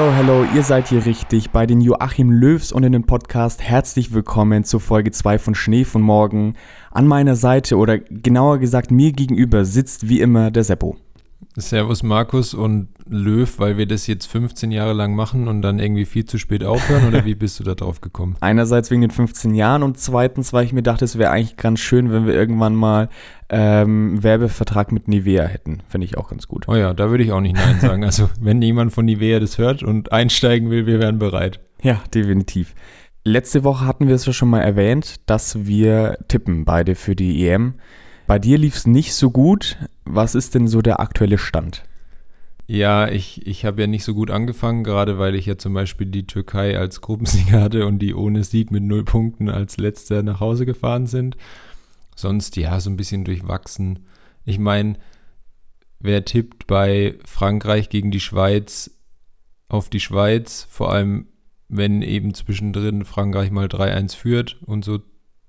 Hello, hello, ihr seid hier richtig bei den Joachim Löws und in den Podcast. Herzlich willkommen zur Folge 2 von Schnee von Morgen. An meiner Seite oder genauer gesagt mir gegenüber sitzt wie immer der Seppo. Servus Markus und Löw, weil wir das jetzt 15 Jahre lang machen und dann irgendwie viel zu spät aufhören oder wie bist du da drauf gekommen? Einerseits wegen den 15 Jahren und zweitens, weil ich mir dachte, es wäre eigentlich ganz schön, wenn wir irgendwann mal ähm, Werbevertrag mit Nivea hätten. Finde ich auch ganz gut. Oh ja, da würde ich auch nicht Nein sagen. Also wenn jemand von Nivea das hört und einsteigen will, wir wären bereit. Ja, definitiv. Letzte Woche hatten wir es ja schon mal erwähnt, dass wir tippen beide für die EM. Bei dir lief es nicht so gut. Was ist denn so der aktuelle Stand? Ja, ich, ich habe ja nicht so gut angefangen, gerade weil ich ja zum Beispiel die Türkei als Gruppensieger hatte und die ohne Sieg mit null Punkten als letzter nach Hause gefahren sind. Sonst ja, so ein bisschen durchwachsen. Ich meine, wer tippt bei Frankreich gegen die Schweiz auf die Schweiz, vor allem wenn eben zwischendrin Frankreich mal 3-1 führt und so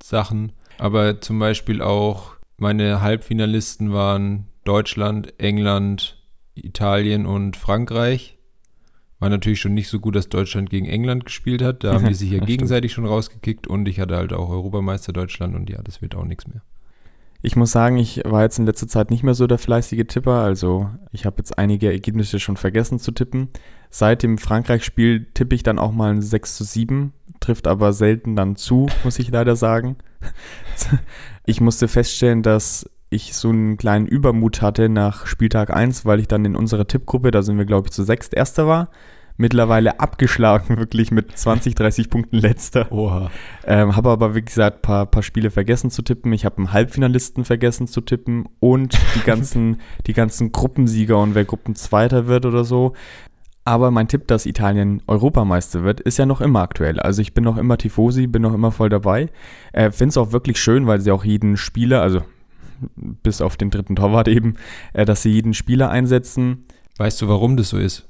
Sachen. Aber zum Beispiel auch meine Halbfinalisten waren Deutschland, England, Italien und Frankreich. War natürlich schon nicht so gut, dass Deutschland gegen England gespielt hat. Da haben die sich ja gegenseitig schon rausgekickt und ich hatte halt auch Europameister Deutschland und ja, das wird auch nichts mehr. Ich muss sagen, ich war jetzt in letzter Zeit nicht mehr so der fleißige Tipper. Also ich habe jetzt einige Ergebnisse schon vergessen zu tippen. Seit dem Frankreich-Spiel tippe ich dann auch mal ein 6 zu 7, trifft aber selten dann zu, muss ich leider sagen. Ich musste feststellen, dass ich so einen kleinen Übermut hatte nach Spieltag 1, weil ich dann in unserer Tippgruppe, da sind wir glaube ich zu sechst Erster war, mittlerweile abgeschlagen, wirklich mit 20, 30 Punkten letzter. Oha. Ähm, habe aber, wie gesagt, ein paar, paar Spiele vergessen zu tippen. Ich habe einen Halbfinalisten vergessen zu tippen und die ganzen, die ganzen Gruppensieger und wer Gruppenzweiter wird oder so. Aber mein Tipp, dass Italien Europameister wird, ist ja noch immer aktuell. Also ich bin noch immer Tifosi, bin noch immer voll dabei. Äh, Finde es auch wirklich schön, weil sie auch jeden Spieler, also bis auf den dritten Torwart eben, äh, dass sie jeden Spieler einsetzen. Weißt du, warum das so ist?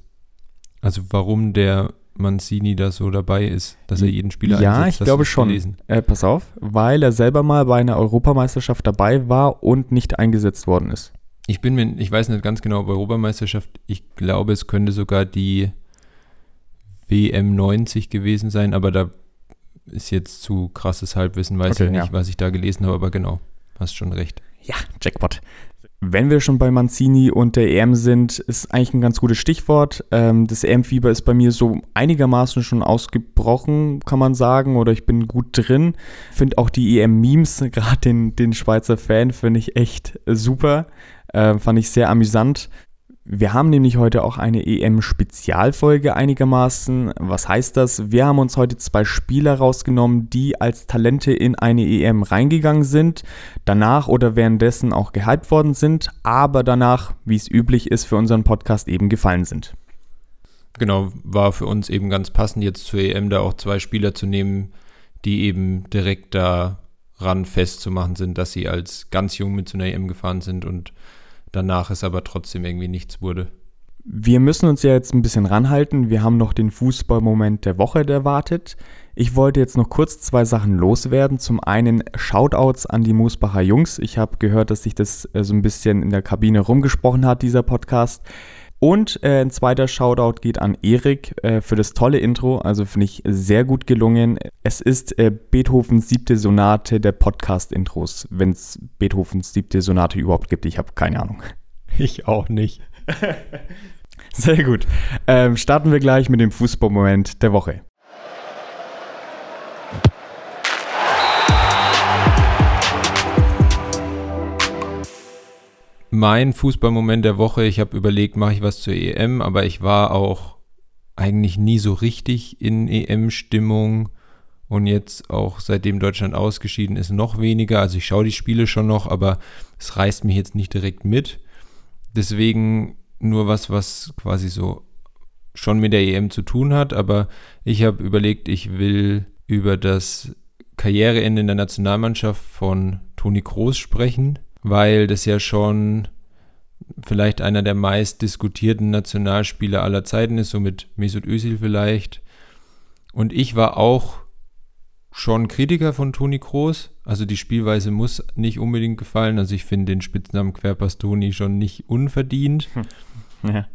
Also warum der Mancini da so dabei ist, dass er jeden Spieler ja, einsetzt? Ja, ich glaube schon. Äh, pass auf, weil er selber mal bei einer Europameisterschaft dabei war und nicht eingesetzt worden ist. Ich bin mir, ich weiß nicht ganz genau, ob Europameisterschaft, ich glaube, es könnte sogar die WM 90 gewesen sein, aber da ist jetzt zu krasses Halbwissen, weiß okay, ich nicht, ja. was ich da gelesen habe, aber genau, hast schon recht. Ja, Jackpot. Wenn wir schon bei Mancini und der EM sind, ist eigentlich ein ganz gutes Stichwort. Ähm, das EM-Fieber ist bei mir so einigermaßen schon ausgebrochen, kann man sagen, oder ich bin gut drin. Finde auch die EM-Memes, gerade den, den Schweizer Fan, finde ich echt super. Äh, fand ich sehr amüsant. Wir haben nämlich heute auch eine EM-Spezialfolge einigermaßen. Was heißt das? Wir haben uns heute zwei Spieler rausgenommen, die als Talente in eine EM reingegangen sind, danach oder währenddessen auch gehypt worden sind, aber danach, wie es üblich ist, für unseren Podcast eben gefallen sind. Genau, war für uns eben ganz passend, jetzt zur EM da auch zwei Spieler zu nehmen, die eben direkt daran festzumachen sind, dass sie als ganz jung mit zu einer EM gefahren sind und danach es aber trotzdem irgendwie nichts wurde. Wir müssen uns ja jetzt ein bisschen ranhalten. Wir haben noch den Fußballmoment der Woche erwartet. Ich wollte jetzt noch kurz zwei Sachen loswerden. Zum einen Shoutouts an die Moosbacher Jungs. Ich habe gehört, dass sich das äh, so ein bisschen in der Kabine rumgesprochen hat, dieser Podcast. Und äh, ein zweiter Shoutout geht an Erik äh, für das tolle Intro. Also finde ich sehr gut gelungen. Es ist äh, Beethovens siebte Sonate der Podcast-Intros, wenn es Beethovens siebte Sonate überhaupt gibt. Ich habe keine Ahnung. Ich auch nicht. sehr gut. Ähm, starten wir gleich mit dem Fußballmoment der Woche. Mein Fußballmoment der Woche. Ich habe überlegt, mache ich was zur EM, aber ich war auch eigentlich nie so richtig in EM-Stimmung und jetzt auch seitdem Deutschland ausgeschieden ist, noch weniger. Also ich schaue die Spiele schon noch, aber es reißt mich jetzt nicht direkt mit. Deswegen nur was, was quasi so schon mit der EM zu tun hat, aber ich habe überlegt, ich will über das Karriereende in der Nationalmannschaft von Toni Kroos sprechen weil das ja schon vielleicht einer der meist diskutierten Nationalspieler aller Zeiten ist, so mit Mesut Özil vielleicht. Und ich war auch schon Kritiker von Toni Kroos. Also die Spielweise muss nicht unbedingt gefallen. Also ich finde den Spitznamen Querpass Toni schon nicht unverdient. Ja.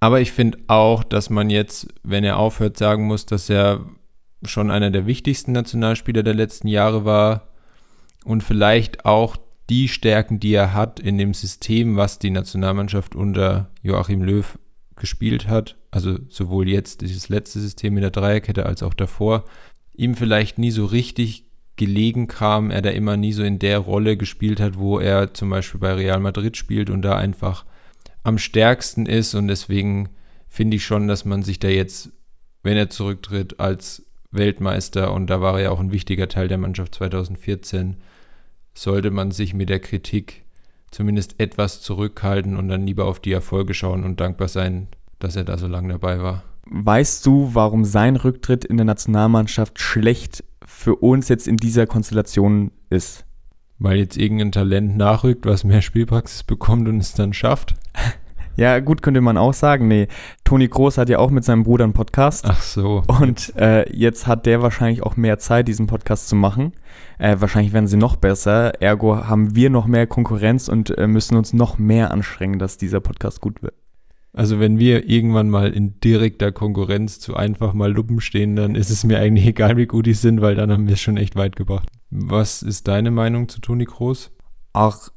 Aber ich finde auch, dass man jetzt, wenn er aufhört, sagen muss, dass er schon einer der wichtigsten Nationalspieler der letzten Jahre war und vielleicht auch die Stärken, die er hat in dem System, was die Nationalmannschaft unter Joachim Löw gespielt hat, also sowohl jetzt dieses letzte System in der Dreierkette als auch davor, ihm vielleicht nie so richtig gelegen kam, er da immer nie so in der Rolle gespielt hat, wo er zum Beispiel bei Real Madrid spielt und da einfach am stärksten ist. Und deswegen finde ich schon, dass man sich da jetzt, wenn er zurücktritt, als Weltmeister und da war er ja auch ein wichtiger Teil der Mannschaft 2014, sollte man sich mit der Kritik zumindest etwas zurückhalten und dann lieber auf die Erfolge schauen und dankbar sein, dass er da so lange dabei war. Weißt du, warum sein Rücktritt in der Nationalmannschaft schlecht für uns jetzt in dieser Konstellation ist? Weil jetzt irgendein Talent nachrückt, was mehr Spielpraxis bekommt und es dann schafft? Ja, gut, könnte man auch sagen. Nee, Toni Groß hat ja auch mit seinem Bruder einen Podcast. Ach so. Und äh, jetzt hat der wahrscheinlich auch mehr Zeit, diesen Podcast zu machen. Äh, wahrscheinlich werden sie noch besser. Ergo haben wir noch mehr Konkurrenz und äh, müssen uns noch mehr anstrengen, dass dieser Podcast gut wird. Also wenn wir irgendwann mal in direkter Konkurrenz zu einfach mal Luppen stehen, dann ist es mir eigentlich egal, wie gut die sind, weil dann haben wir es schon echt weit gebracht. Was ist deine Meinung zu Toni Groß? Ach,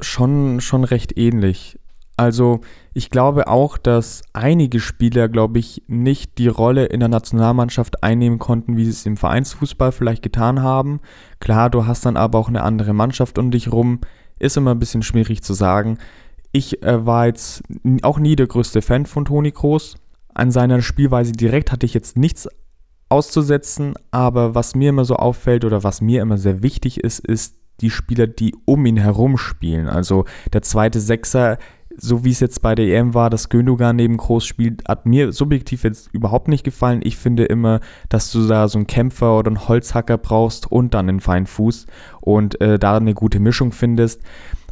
schon, schon recht ähnlich. Also ich glaube auch, dass einige Spieler, glaube ich, nicht die Rolle in der Nationalmannschaft einnehmen konnten, wie sie es im Vereinsfußball vielleicht getan haben. Klar, du hast dann aber auch eine andere Mannschaft um dich rum. Ist immer ein bisschen schwierig zu sagen. Ich äh, war jetzt auch nie der größte Fan von Toni Kroos. An seiner Spielweise direkt hatte ich jetzt nichts auszusetzen, aber was mir immer so auffällt oder was mir immer sehr wichtig ist, ist die Spieler, die um ihn herum spielen. Also der zweite Sechser so wie es jetzt bei der EM war, dass Gündogan neben Groß spielt, hat mir subjektiv jetzt überhaupt nicht gefallen. Ich finde immer, dass du da so einen Kämpfer oder einen Holzhacker brauchst und dann einen feinen Fuß und äh, da eine gute Mischung findest.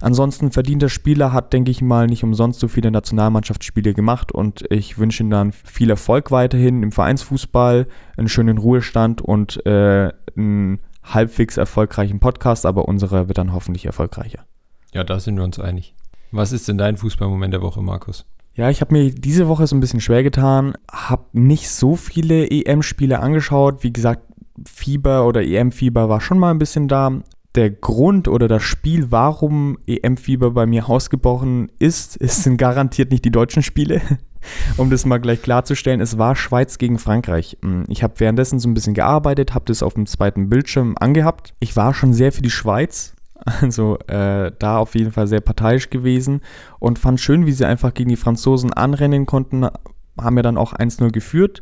Ansonsten verdienter Spieler hat, denke ich mal, nicht umsonst so viele Nationalmannschaftsspiele gemacht und ich wünsche ihm dann viel Erfolg weiterhin im Vereinsfußball, einen schönen Ruhestand und äh, einen halbwegs erfolgreichen Podcast, aber unsere wird dann hoffentlich erfolgreicher. Ja, da sind wir uns einig. Was ist denn dein Fußballmoment der Woche, Markus? Ja, ich habe mir diese Woche so ein bisschen schwer getan, habe nicht so viele EM-Spiele angeschaut. Wie gesagt, Fieber oder EM-Fieber war schon mal ein bisschen da. Der Grund oder das Spiel, warum EM-Fieber bei mir ausgebrochen ist, ist, sind garantiert nicht die deutschen Spiele. um das mal gleich klarzustellen, es war Schweiz gegen Frankreich. Hm, ich habe währenddessen so ein bisschen gearbeitet, habe das auf dem zweiten Bildschirm angehabt. Ich war schon sehr für die Schweiz, also äh, da auf jeden Fall sehr parteiisch gewesen und fand schön, wie sie einfach gegen die Franzosen anrennen konnten, haben ja dann auch 1-0 geführt.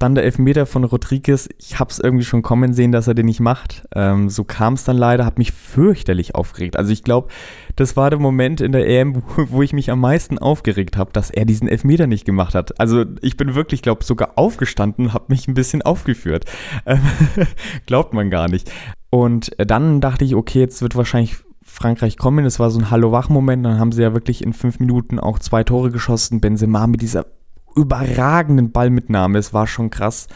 Dann der Elfmeter von Rodriguez, ich habe es irgendwie schon kommen sehen, dass er den nicht macht. Ähm, so kam es dann leider, hat mich fürchterlich aufgeregt. Also ich glaube, das war der Moment in der EM, wo, wo ich mich am meisten aufgeregt habe, dass er diesen Elfmeter nicht gemacht hat. Also ich bin wirklich, glaube sogar aufgestanden, habe mich ein bisschen aufgeführt. Ähm, glaubt man gar nicht. Und dann dachte ich, okay, jetzt wird wahrscheinlich Frankreich kommen. Es war so ein Hallo-Wach-Moment. Dann haben sie ja wirklich in fünf Minuten auch zwei Tore geschossen. Benzema mit dieser überragenden Ballmitnahme. Es war schon krass.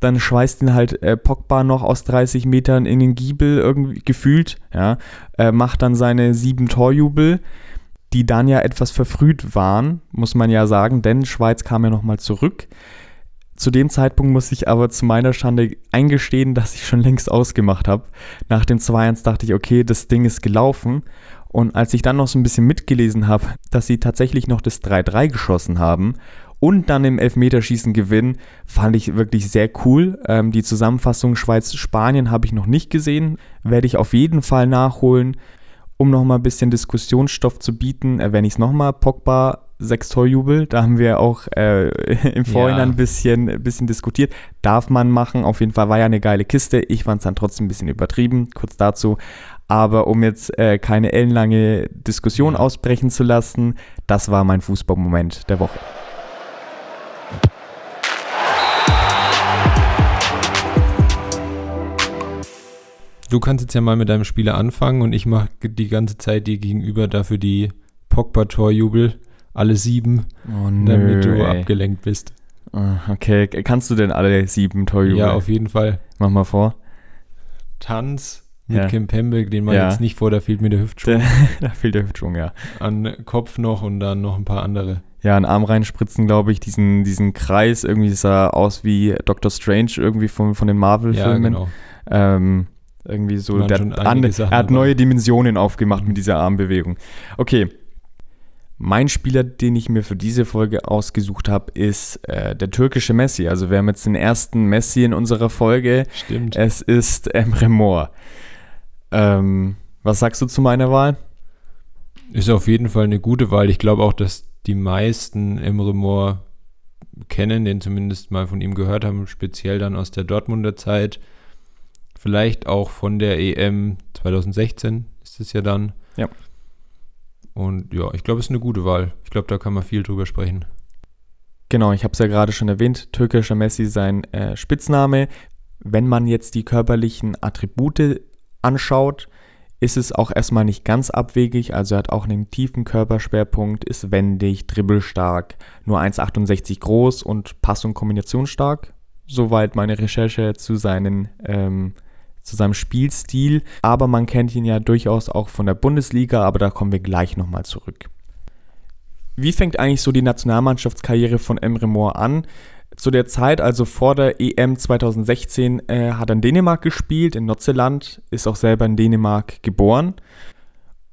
Dann schweißt ihn halt äh, Pogba noch aus 30 Metern in den Giebel irgendwie gefühlt. Ja, äh, macht dann seine sieben Torjubel, die dann ja etwas verfrüht waren, muss man ja sagen, denn Schweiz kam ja nochmal zurück. Zu dem Zeitpunkt muss ich aber zu meiner Schande eingestehen, dass ich schon längst ausgemacht habe. Nach dem 2-1 dachte ich, okay, das Ding ist gelaufen. Und als ich dann noch so ein bisschen mitgelesen habe, dass sie tatsächlich noch das 3-3 geschossen haben und dann im Elfmeterschießen gewinnen, fand ich wirklich sehr cool. Ähm, die Zusammenfassung Schweiz-Spanien habe ich noch nicht gesehen, werde ich auf jeden Fall nachholen, um nochmal ein bisschen Diskussionsstoff zu bieten. Erwähne ich es nochmal, Pogba sechs Torjubel. Da haben wir auch äh, im Vorhinein ja. ein bisschen, bisschen diskutiert. Darf man machen. Auf jeden Fall war ja eine geile Kiste. Ich fand es dann trotzdem ein bisschen übertrieben. Kurz dazu. Aber um jetzt äh, keine ellenlange Diskussion ja. ausbrechen zu lassen, das war mein Fußballmoment der Woche. Du kannst jetzt ja mal mit deinem Spieler anfangen und ich mache die ganze Zeit dir gegenüber dafür die Pogba-Torjubel alle sieben, oh, damit du ey. abgelenkt bist. Ah, okay, kannst du denn alle sieben Torjubel? Ja, auf jeden Fall. Mach mal vor. Tanz, mit Ja. Kim Pembe, den man Ja. jetzt nicht vor, da fehlt mir der Hüftschwung da fehlt der Hüftschwung, ja. an Kopf noch und dann noch ein paar andere. Ja, einen Arm reinspritzen, glaube ich, diesen, diesen Kreis, irgendwie sah aus wie Doctor Strange, irgendwie von, von den Ja, Marvel-Filmen. genau. Ähm, irgendwie so, der, Sachen er hat neue Dimensionen aufgemacht mit dieser Armbewegung. Okay. Mein Spieler, den ich mir für diese Folge ausgesucht habe, ist äh, der türkische Messi. Also wir haben jetzt den ersten Messi in unserer Folge. Stimmt. Es ist Emre Mor. Ähm, was sagst du zu meiner Wahl? Ist auf jeden Fall eine gute Wahl. Ich glaube auch, dass die meisten Emre Mor kennen, den zumindest mal von ihm gehört haben, speziell dann aus der Dortmunder Zeit. Vielleicht auch von der EM 2016 ist es ja dann. Ja. Und ja, ich glaube, es ist eine gute Wahl. Ich glaube, da kann man viel drüber sprechen. Genau, ich habe es ja gerade schon erwähnt, türkischer Messi sein äh, Spitzname. Wenn man jetzt die körperlichen Attribute anschaut, ist es auch erstmal nicht ganz abwegig. Also er hat auch einen tiefen Körperschwerpunkt, ist wendig, dribbelstark, nur 1,68 groß und Pass- und Kombinationsstark. Soweit meine Recherche zu, seinen, ähm, zu seinem Spielstil. Aber man kennt ihn ja durchaus auch von der Bundesliga, aber da kommen wir gleich nochmal zurück. Wie fängt eigentlich so die Nationalmannschaftskarriere von Emre Mor an? Zu der Zeit, also vor der EM 2016, äh, hat er in Dänemark gespielt, in Notzeland, ist auch selber in Dänemark geboren.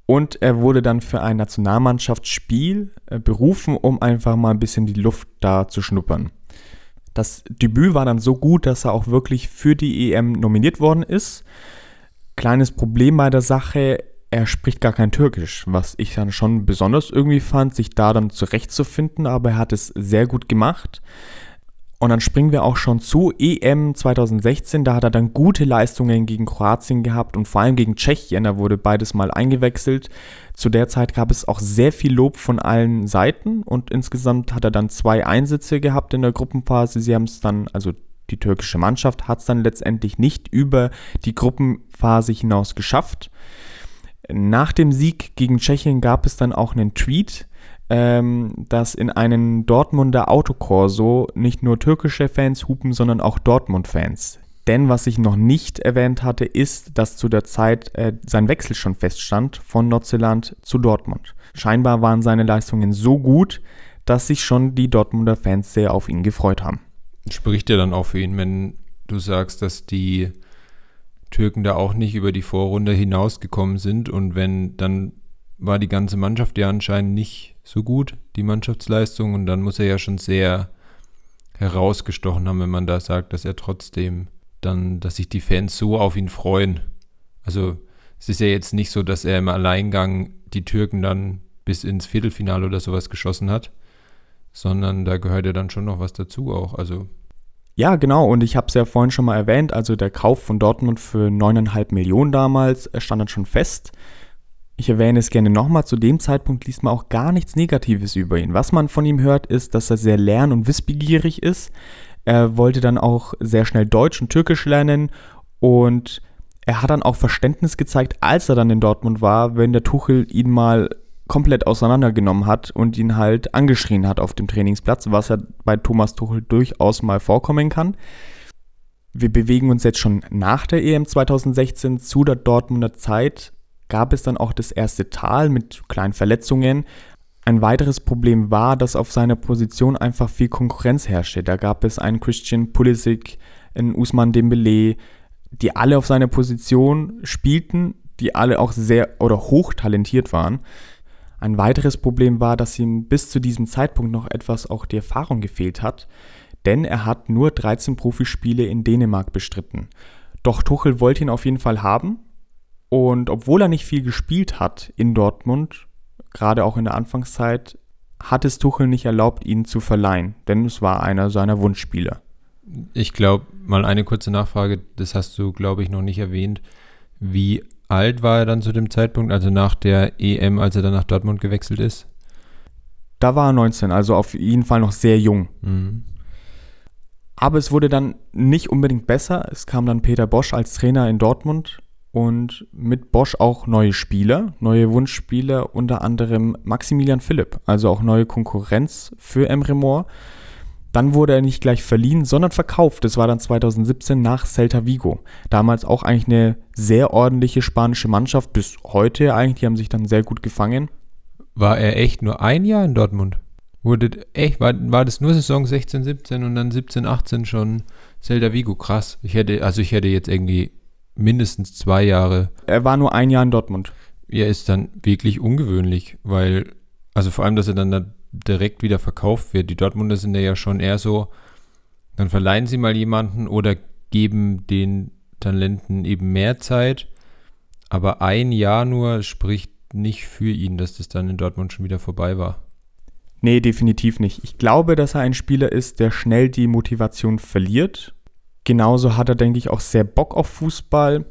Und er wurde dann für ein Nationalmannschaftsspiel äh, berufen, um einfach mal ein bisschen die Luft da zu schnuppern. Das Debüt war dann so gut, dass er auch wirklich für die EM nominiert worden ist. Kleines Problem bei der Sache, er spricht gar kein Türkisch, was ich dann schon besonders irgendwie fand, sich da dann zurechtzufinden, aber er hat es sehr gut gemacht. Und dann springen wir auch schon zu EM 2016. Da hat er dann gute Leistungen gegen Kroatien gehabt und vor allem gegen Tschechien. Da wurde beides mal eingewechselt. Zu der Zeit gab es auch sehr viel Lob von allen Seiten und insgesamt hat er dann zwei Einsätze gehabt in der Gruppenphase. Sie haben es dann, also die türkische Mannschaft hat es dann letztendlich nicht über die Gruppenphase hinaus geschafft. Nach dem Sieg gegen Tschechien gab es dann auch einen Tweet, ähm, dass in einen Dortmunder Autokorso nicht nur türkische Fans hupen, sondern auch Dortmund-Fans. Denn was ich noch nicht erwähnt hatte, ist, dass zu der Zeit äh, sein Wechsel schon feststand von Nordzeeland zu Dortmund. Scheinbar waren seine Leistungen so gut, dass sich schon die Dortmunder Fans sehr auf ihn gefreut haben. Spricht ja dann auch für ihn, wenn du sagst, dass die Türken da auch nicht über die Vorrunde hinausgekommen sind und wenn dann war die ganze Mannschaft ja anscheinend nicht so gut, die Mannschaftsleistung und dann muss er ja schon sehr herausgestochen haben, wenn man da sagt, dass er trotzdem dann, dass sich die Fans so auf ihn freuen. Also es ist ja jetzt nicht so, dass er im Alleingang die Türken dann bis ins Viertelfinale oder sowas geschossen hat, sondern da gehört ja dann schon noch was dazu auch. Also Ja, genau. Und ich habe es ja vorhin schon mal erwähnt. Also der Kauf von Dortmund für 9,5 Millionen damals stand dann schon fest. Ich erwähne es gerne nochmal. Zu dem Zeitpunkt liest man auch gar nichts Negatives über ihn. Was man von ihm hört, ist, dass er sehr lern- und wissbegierig ist. Er wollte dann auch sehr schnell Deutsch und Türkisch lernen und er hat dann auch Verständnis gezeigt, als er dann in Dortmund war, wenn der Tuchel ihn mal komplett auseinandergenommen hat und ihn halt angeschrien hat auf dem Trainingsplatz, was ja bei Thomas Tuchel durchaus mal vorkommen kann. Wir bewegen uns jetzt schon nach der EM 2016 zu der Dortmunder Zeit. Gab es dann auch das erste Tal mit kleinen Verletzungen. Ein weiteres Problem war, dass auf seiner Position einfach viel Konkurrenz herrschte. Da gab es einen Christian Pulisic, einen Usman Dembele, die alle auf seiner Position spielten, die alle auch sehr oder hoch talentiert waren. Ein weiteres Problem war, dass ihm bis zu diesem Zeitpunkt noch etwas auch die Erfahrung gefehlt hat, denn er hat nur 13 Profispiele in Dänemark bestritten. Doch Tuchel wollte ihn auf jeden Fall haben und obwohl er nicht viel gespielt hat in Dortmund, gerade auch in der Anfangszeit, hat es Tuchel nicht erlaubt, ihn zu verleihen, denn es war einer seiner Wunschspieler. Ich glaube, mal eine kurze Nachfrage, das hast du, glaube ich, noch nicht erwähnt. Wie alt war er dann zu dem Zeitpunkt, also nach der EM, als er dann nach Dortmund gewechselt ist? Da war er 19, also auf jeden Fall noch sehr jung. Mhm. Aber es wurde dann nicht unbedingt besser. Es kam dann Peter Bosch als Trainer in Dortmund und mit Bosch auch neue Spieler, neue Wunschspieler, unter anderem Maximilian Philipp, also auch neue Konkurrenz für Emre Mor. Dann wurde er nicht gleich verliehen, sondern verkauft. Das war dann 2017 nach Celta Vigo. Damals auch eigentlich eine sehr ordentliche spanische Mannschaft, bis heute eigentlich. Die haben sich dann sehr gut gefangen. War er echt nur ein Jahr in Dortmund? Wurde echt, war, war das nur Saison 16, 17 und dann 17, 18 schon Celta Vigo? Krass. Ich hätte, also ich hätte jetzt irgendwie mindestens zwei Jahre. Er war nur ein Jahr in Dortmund. Er ist dann wirklich ungewöhnlich, weil, also vor allem, dass er dann da direkt wieder verkauft wird. Die Dortmunder sind ja schon eher so, dann verleihen sie mal jemanden oder geben den Talenten eben mehr Zeit. Aber ein Jahr nur spricht nicht für ihn, dass das dann in Dortmund schon wieder vorbei war. Nee, definitiv nicht. Ich glaube, dass er ein Spieler ist, der schnell die Motivation verliert. Genauso hat er, denke ich, auch sehr Bock auf Fußball.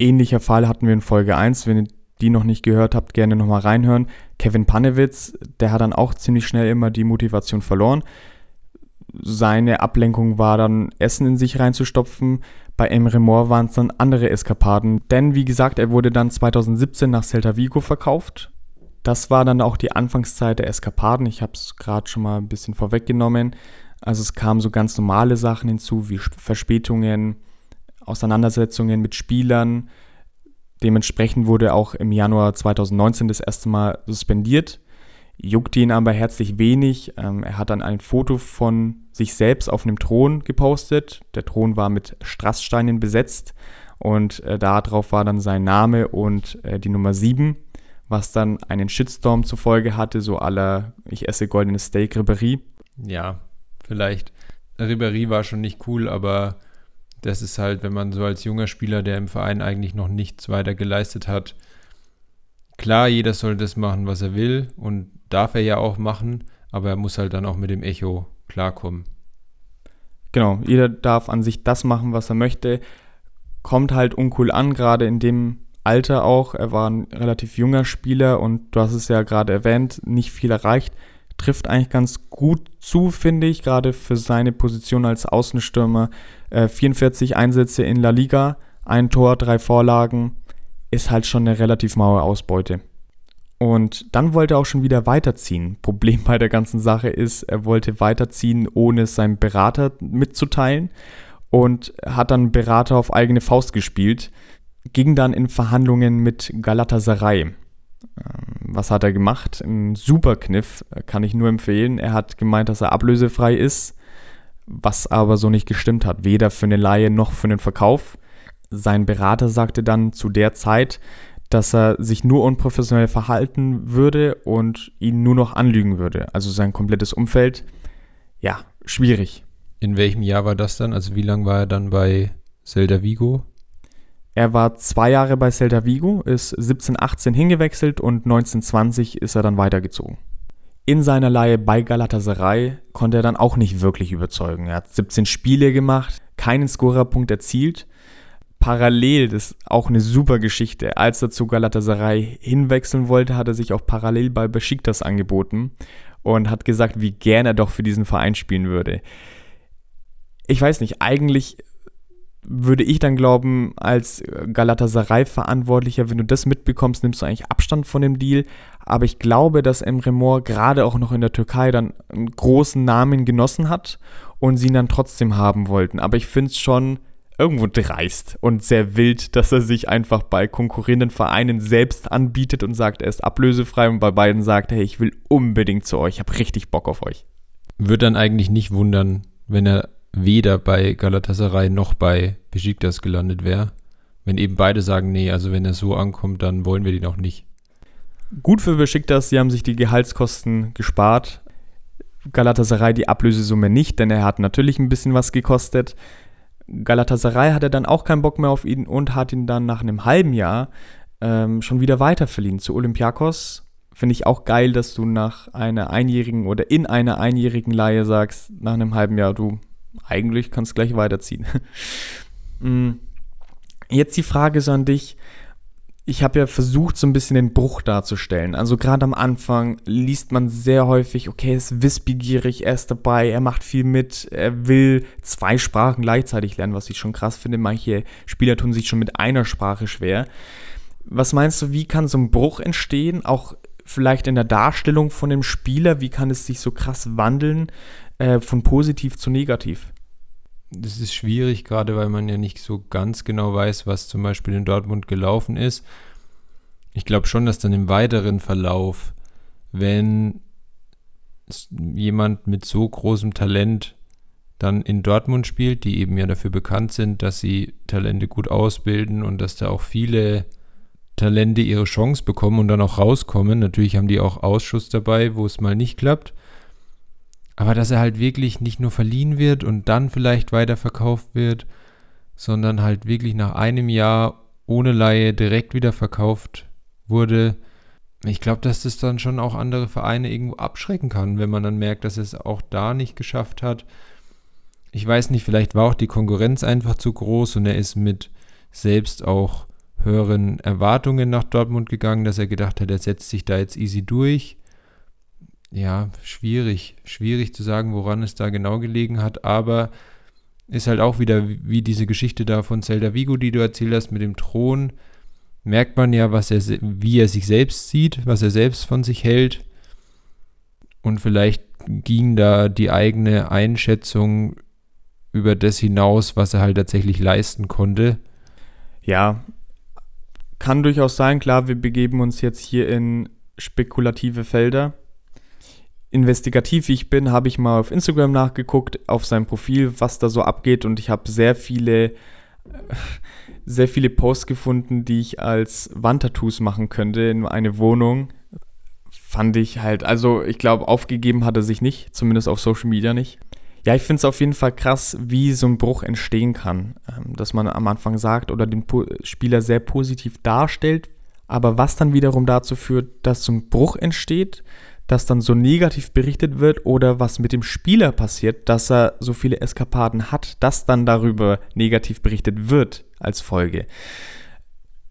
Ähnlicher Fall hatten wir in Folge 1. Wenn ihr die noch nicht gehört habt, gerne nochmal reinhören. Kevin Panewitz, der hat dann auch ziemlich schnell immer die Motivation verloren. Seine Ablenkung war dann, Essen in sich reinzustopfen. Bei Emre Moore waren es dann andere Eskapaden. Denn wie gesagt, er wurde dann 2017 nach Celta Vigo verkauft. Das war dann auch die Anfangszeit der Eskapaden. Ich habe es gerade schon mal ein bisschen vorweggenommen. Also es kamen so ganz normale Sachen hinzu, wie Verspätungen, Auseinandersetzungen mit Spielern, Dementsprechend wurde auch im Januar 2019 das erste Mal suspendiert. Juckte ihn aber herzlich wenig. Ähm, er hat dann ein Foto von sich selbst auf einem Thron gepostet. Der Thron war mit Strasssteinen besetzt und äh, darauf war dann sein Name und äh, die Nummer 7, was dann einen Shitstorm zur Folge hatte, so aller ich esse goldenes Steak Ribéry. Ja, vielleicht. Ribéry war schon nicht cool, aber das ist halt, wenn man so als junger Spieler, der im Verein eigentlich noch nichts weiter geleistet hat, klar, jeder soll das machen, was er will und darf er ja auch machen, aber er muss halt dann auch mit dem Echo klarkommen. Genau, jeder darf an sich das machen, was er möchte. Kommt halt uncool an, gerade in dem Alter auch. Er war ein relativ junger Spieler und du hast es ja gerade erwähnt, nicht viel erreicht trifft eigentlich ganz gut zu, finde ich, gerade für seine Position als Außenstürmer. Äh, 44 Einsätze in La Liga, ein Tor, drei Vorlagen, ist halt schon eine relativ maue Ausbeute. Und dann wollte er auch schon wieder weiterziehen. Problem bei der ganzen Sache ist, er wollte weiterziehen, ohne es seinem Berater mitzuteilen und hat dann Berater auf eigene Faust gespielt, ging dann in Verhandlungen mit Galatasaray. Was hat er gemacht? Ein super Kniff, äh, kann ich nur empfehlen. Er hat gemeint, dass er ablösefrei ist, was aber so nicht gestimmt hat, weder für eine Laie noch für einen Verkauf. Sein Berater sagte dann zu der Zeit, dass er sich nur unprofessionell verhalten würde und ihn nur noch anlügen würde. Also sein komplettes Umfeld, ja, schwierig. In welchem Jahr war das dann? Also wie lange war er dann bei Zelda Vigo? Er war zwei Jahre bei Celta Vigo, ist 1718 hingewechselt und 1920 ist er dann weitergezogen. In seiner Leihe bei Galatasaray konnte er dann auch nicht wirklich überzeugen. Er hat 17 Spiele gemacht, keinen Scorerpunkt erzielt. Parallel, das ist auch eine super Geschichte, als er zu Galatasaray hinwechseln wollte, hat er sich auch parallel bei Besiktas angeboten und hat gesagt, wie gern er doch für diesen Verein spielen würde. Ich weiß nicht, eigentlich würde ich dann glauben, als Galatasaray-Verantwortlicher, wenn du das mitbekommst, nimmst du eigentlich Abstand von dem Deal. Aber ich glaube, dass Emre Mor gerade auch noch in der Türkei dann einen großen Namen genossen hat und sie ihn dann trotzdem haben wollten. Aber ich finde es schon irgendwo dreist und sehr wild, dass er sich einfach bei konkurrierenden Vereinen selbst anbietet und sagt, er ist ablösefrei und bei beiden sagt, hey, ich will unbedingt zu euch, ich habe richtig Bock auf euch. Wird dann eigentlich nicht wundern, wenn er weder bei Galatasaray noch bei Besiktas gelandet wäre. Wenn eben beide sagen, nee, also wenn er so ankommt, dann wollen wir den auch nicht. Gut für Besiktas, sie haben sich die Gehaltskosten gespart. Galatasaray die Ablösesumme nicht, denn er hat natürlich ein bisschen was gekostet. Galatasaray hatte dann auch keinen Bock mehr auf ihn und hat ihn dann nach einem halben Jahr ähm, schon wieder weiterverliehen zu Olympiakos. Finde ich auch geil, dass du nach einer einjährigen oder in einer einjährigen Leihe sagst, nach einem halben Jahr, du eigentlich kannst du gleich weiterziehen. Mm. Jetzt die Frage so an dich. Ich habe ja versucht, so ein bisschen den Bruch darzustellen. Also gerade am Anfang liest man sehr häufig, okay, er ist wissbegierig, er ist dabei, er macht viel mit, er will zwei Sprachen gleichzeitig lernen, was ich schon krass finde. Manche Spieler tun sich schon mit einer Sprache schwer. Was meinst du, wie kann so ein Bruch entstehen? Auch vielleicht in der Darstellung von dem Spieler, wie kann es sich so krass wandeln? Äh, von positiv zu negativ? Das ist schwierig, gerade weil man ja nicht so ganz genau weiß, was zum Beispiel in Dortmund gelaufen ist. Ich glaube schon, dass dann im weiteren Verlauf, wenn jemand mit so großem Talent dann in Dortmund spielt, die eben ja dafür bekannt sind, dass sie Talente gut ausbilden und dass da auch viele Talente ihre Chance bekommen und dann auch rauskommen. Natürlich haben die auch Ausschuss dabei, wo es mal nicht klappt. Aber dass er halt wirklich nicht nur verliehen wird und dann vielleicht weiterverkauft wird, sondern halt wirklich nach einem Jahr ohne Laie direkt wieder verkauft wurde. Ich glaube, dass das dann schon auch andere Vereine irgendwo abschrecken kann, wenn man dann merkt, dass es auch da nicht geschafft hat. Ich weiß nicht, vielleicht war auch die Konkurrenz einfach zu groß und er ist mit selbst auch höheren Erwartungen nach Dortmund gegangen, dass er gedacht hat, er setzt sich da jetzt easy durch. Ja, schwierig, schwierig zu sagen, woran es da genau gelegen hat, aber ist halt auch wieder wie diese Geschichte da von Zelda Vigo, die du erzählt hast mit dem Thron. Merkt man ja, was er, wie er sich selbst sieht, was er selbst von sich hält. Und vielleicht ging da die eigene Einschätzung über das hinaus, was er halt tatsächlich leisten konnte. Ja, kann durchaus sein. Klar, wir begeben uns jetzt hier in spekulative Felder. Investigativ wie ich bin, habe ich mal auf Instagram nachgeguckt, auf seinem Profil, was da so abgeht und ich habe sehr viele, sehr viele Posts gefunden, die ich als Wandtattoos machen könnte in eine Wohnung. Fand ich halt, also ich glaube, aufgegeben hat er sich nicht, zumindest auf Social Media nicht. Ja, ich finde es auf jeden Fall krass, wie so ein Bruch entstehen kann. Ähm, dass man am Anfang sagt oder den Spieler sehr positiv darstellt, aber was dann wiederum dazu führt, dass so ein Bruch entsteht, dass dann so negativ berichtet wird oder was mit dem Spieler passiert, dass er so viele Eskapaden hat, dass dann darüber negativ berichtet wird als Folge.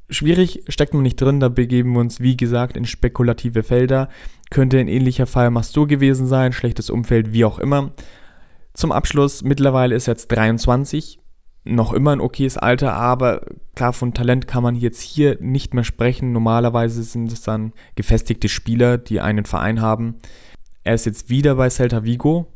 Schwierig steckt man nicht drin, da begeben wir uns, wie gesagt, in spekulative Felder. Könnte ein ähnlicher Fall Mastur gewesen sein, schlechtes Umfeld, wie auch immer. Zum Abschluss, mittlerweile ist jetzt 23, noch immer ein okayes Alter, aber klar, von Talent kann man jetzt hier nicht mehr sprechen. Normalerweise sind es dann gefestigte Spieler, die einen Verein haben. Er ist jetzt wieder bei Celta Vigo,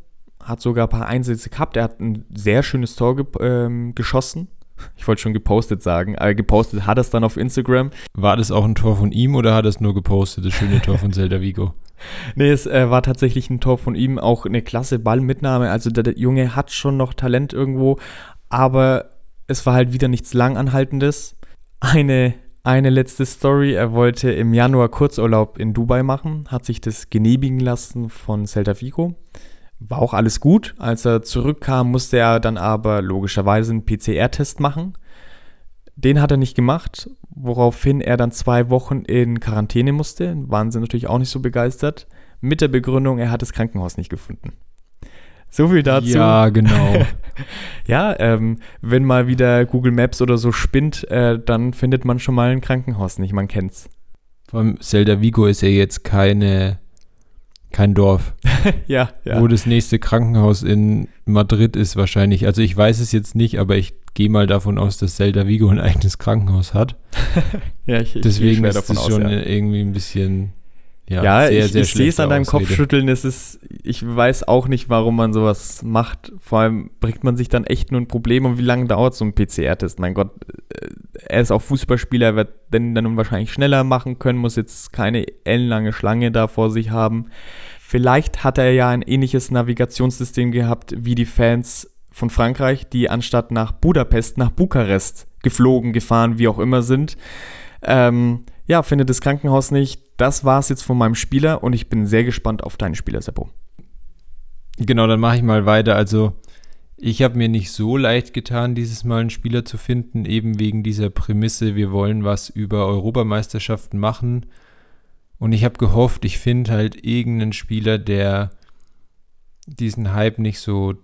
hat sogar ein paar Einsätze gehabt. Er hat ein sehr schönes Tor ge ähm, geschossen. Ich wollte schon gepostet sagen, aber gepostet hat er es dann auf Instagram. War das auch ein Tor von ihm oder hat er es nur gepostet, das schöne Tor von Celta Vigo? nee, es äh, war tatsächlich ein Tor von ihm, auch eine klasse Ballmitnahme. Also der, der, Junge hat schon noch Talent irgendwo, aber es war halt wieder nichts Langanhaltendes. Eine, eine letzte Story. Er wollte im Januar Kurzurlaub in Dubai machen, hat sich das genehmigen lassen von Celta Vigo. War auch alles gut. Als er zurückkam, musste er dann aber logischerweise einen PCR-Test machen. Den hat er nicht gemacht, woraufhin er dann zwei Wochen in Quarantäne musste. Waren sie natürlich auch nicht so begeistert. Mit der Begründung, er hat das Krankenhaus nicht gefunden. So viel dazu. Ja, genau. ja, ähm, wenn mal wieder Google Maps oder so spinnt, äh, dann findet man schon mal ein Krankenhaus nicht. Man kennt's. Vor allem Zelda Vigo ist ja jetzt keine, kein Dorf. ja, ja. Wo das nächste Krankenhaus in Madrid ist wahrscheinlich. Also ich weiß es jetzt nicht, aber ich gehe mal davon aus, dass Zelda Vigo ein eigenes Krankenhaus hat. ja, ich, Deswegen ich ist davon es schon ja. irgendwie ein bisschen. Ja, Ja, sehr, ich, sehr ich sehe es an deinem Ausrede. Kopfschütteln. Es ist, ich weiß auch nicht, warum man sowas macht. Vor allem bringt man sich dann echt nur ein Problem. Und wie lange dauert so ein PCR-Test? Mein Gott, äh, er ist auch Fußballspieler, wird den dann wahrscheinlich schneller machen können, muss jetzt keine ellenlange Schlange da vor sich haben. Vielleicht hat er ja ein ähnliches Navigationssystem gehabt wie die Fans von Frankreich, die anstatt nach Budapest nach Bukarest geflogen, gefahren, wie auch immer sind. Ähm, ja, findet das Krankenhaus nicht. Das war es jetzt von meinem Spieler und ich bin sehr gespannt auf deinen Spieler, Seppo. Genau, dann mache ich mal weiter. Also, ich habe mir nicht so leicht getan, dieses Mal einen Spieler zu finden, eben wegen dieser Prämisse, wir wollen was über Europameisterschaften machen. Und ich habe gehofft, ich finde halt irgendeinen Spieler, der diesen Hype nicht so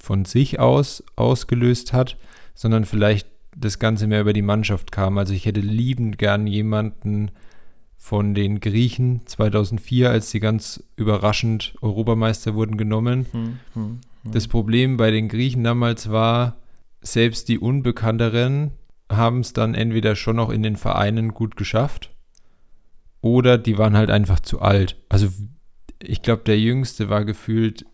von sich aus ausgelöst hat, sondern vielleicht das Ganze mehr über die Mannschaft kam. Also ich hätte liebend gern jemanden von den Griechen 2004, als sie ganz überraschend Europameister wurden, genommen. Hm, Das Problem bei den Griechen damals war, selbst die Unbekannteren haben es dann entweder schon noch in den Vereinen gut geschafft oder die waren halt einfach zu alt. Also ich glaube, der Jüngste war gefühlt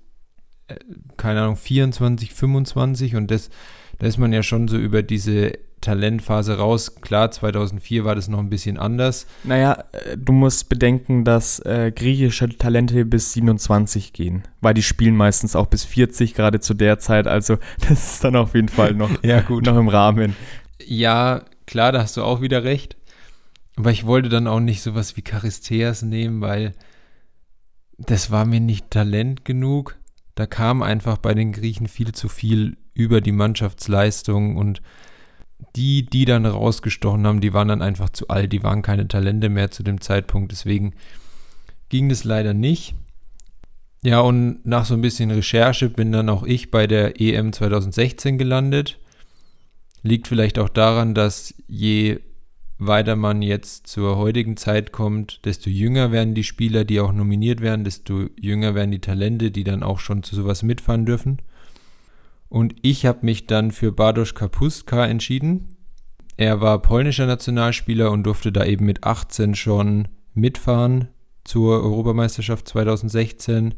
äh, keine Ahnung, 24, 25 und das, da ist man ja schon so über diese Talentphase raus. Klar, 2004 war das noch ein bisschen anders. Naja, äh, du musst bedenken, dass äh, griechische Talente bis 27 gehen, weil die spielen meistens auch bis 40, gerade zu der Zeit. Also das ist dann auf jeden Fall noch, ja, gut. noch im Rahmen. Ja, klar, da hast du auch wieder recht. Aber ich wollte dann auch nicht sowas wie Charisteas nehmen, weil das war mir nicht Talent genug. Da kam einfach bei den Griechen viel zu viel über die Mannschaftsleistung und die, die dann rausgestochen haben, die waren dann einfach zu alt, die waren keine Talente mehr zu dem Zeitpunkt. Deswegen ging das leider nicht. Ja, und nach so ein bisschen Recherche bin dann auch ich bei der EM 2016 gelandet. Liegt vielleicht auch daran, dass je weiter man jetzt zur heutigen Zeit kommt, desto jünger werden die Spieler, die auch nominiert werden, desto jünger werden die Talente, die dann auch schon zu sowas mitfahren dürfen. Und ich habe mich dann für Bartosz Kapustka entschieden. Er war polnischer Nationalspieler und durfte da eben mit 18 schon mitfahren zur Europameisterschaft 2016.